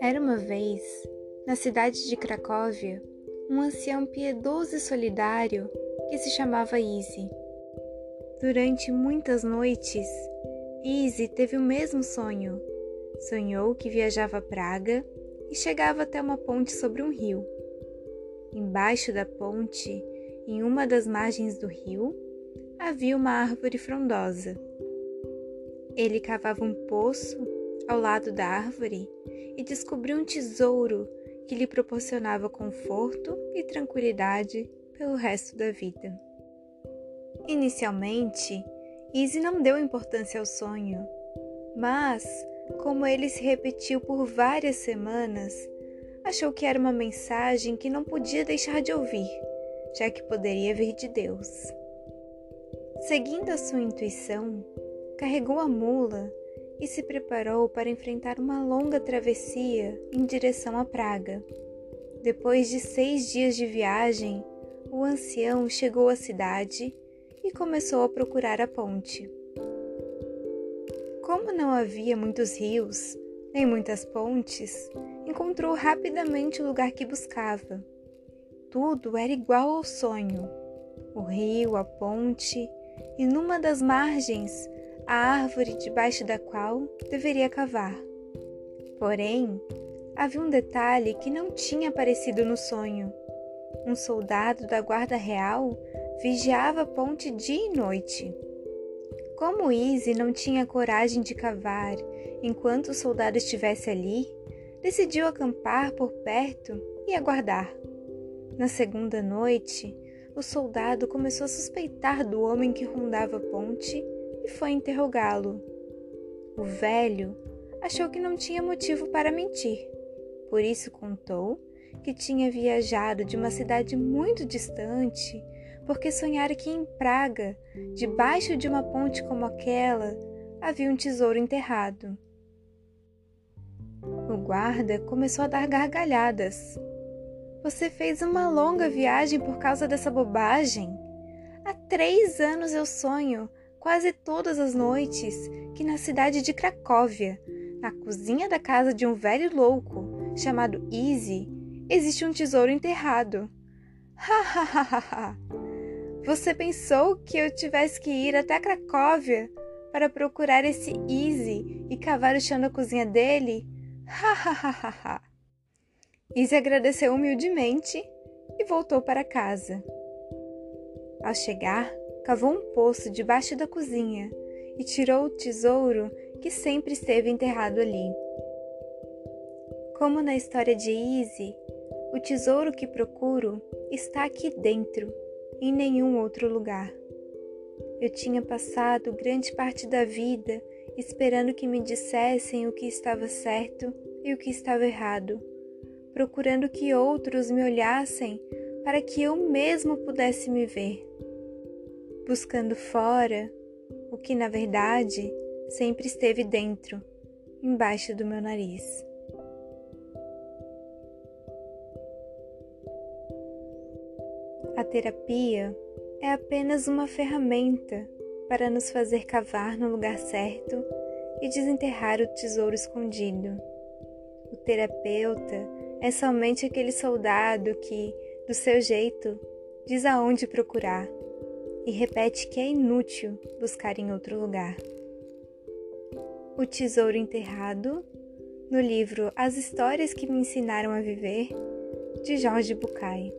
Era uma vez, na cidade de Cracóvia, um ancião piedoso e solidário que se chamava Easy. Durante muitas noites, Easy teve o mesmo sonho. Sonhou que viajava a Praga e chegava até uma ponte sobre um rio. Embaixo da ponte, em uma das margens do rio, havia uma árvore frondosa. Ele cavava um poço ao lado da árvore e descobriu um tesouro que lhe proporcionava conforto e tranquilidade pelo resto da vida. Inicialmente, Izzy não deu importância ao sonho, mas, como ele se repetiu por várias semanas, achou que era uma mensagem que não podia deixar de ouvir, já que poderia vir de Deus. Seguindo a sua intuição, carregou a mula e se preparou para enfrentar uma longa travessia em direção à Praga. Depois de seis dias de viagem, o ancião chegou à cidade e começou a procurar a ponte. Como não havia muitos rios, nem muitas pontes, encontrou rapidamente o lugar que buscava. Tudo era igual ao sonho: o rio, a ponte, e numa das margens a árvore debaixo da qual deveria cavar. Porém, havia um detalhe que não tinha aparecido no sonho. Um soldado da Guarda Real vigiava a ponte dia e noite. Como Easy não tinha coragem de cavar enquanto o soldado estivesse ali, decidiu acampar por perto e aguardar. Na segunda noite, o soldado começou a suspeitar do homem que rondava a ponte e foi interrogá-lo. O velho achou que não tinha motivo para mentir, por isso contou que tinha viajado de uma cidade muito distante porque sonhara que em Praga, debaixo de uma ponte como aquela, havia um tesouro enterrado. O guarda começou a dar gargalhadas. Você fez uma longa viagem por causa dessa bobagem? Há três anos eu sonho quase todas as noites que na cidade de Cracóvia, na cozinha da casa de um velho louco chamado Easy, existe um tesouro enterrado. Ha ha ha ha ha! Você pensou que eu tivesse que ir até Cracóvia para procurar esse Easy e cavar o chão da cozinha dele? Ha Easy agradeceu humildemente e voltou para casa. Ao chegar, cavou um poço debaixo da cozinha e tirou o tesouro que sempre esteve enterrado ali. Como na história de Easy, o tesouro que procuro está aqui dentro, em nenhum outro lugar. Eu tinha passado grande parte da vida esperando que me dissessem o que estava certo e o que estava errado, procurando que outros me olhassem para que eu mesmo pudesse me ver buscando fora o que na verdade sempre esteve dentro, embaixo do meu nariz. A terapia é apenas uma ferramenta para nos fazer cavar no lugar certo e desenterrar o tesouro escondido. O terapeuta é somente aquele soldado que, do seu jeito, diz aonde procurar e repete que é inútil buscar em outro lugar. O Tesouro Enterrado, no livro As Histórias que Me Ensinaram a Viver, de Jorge Bucay.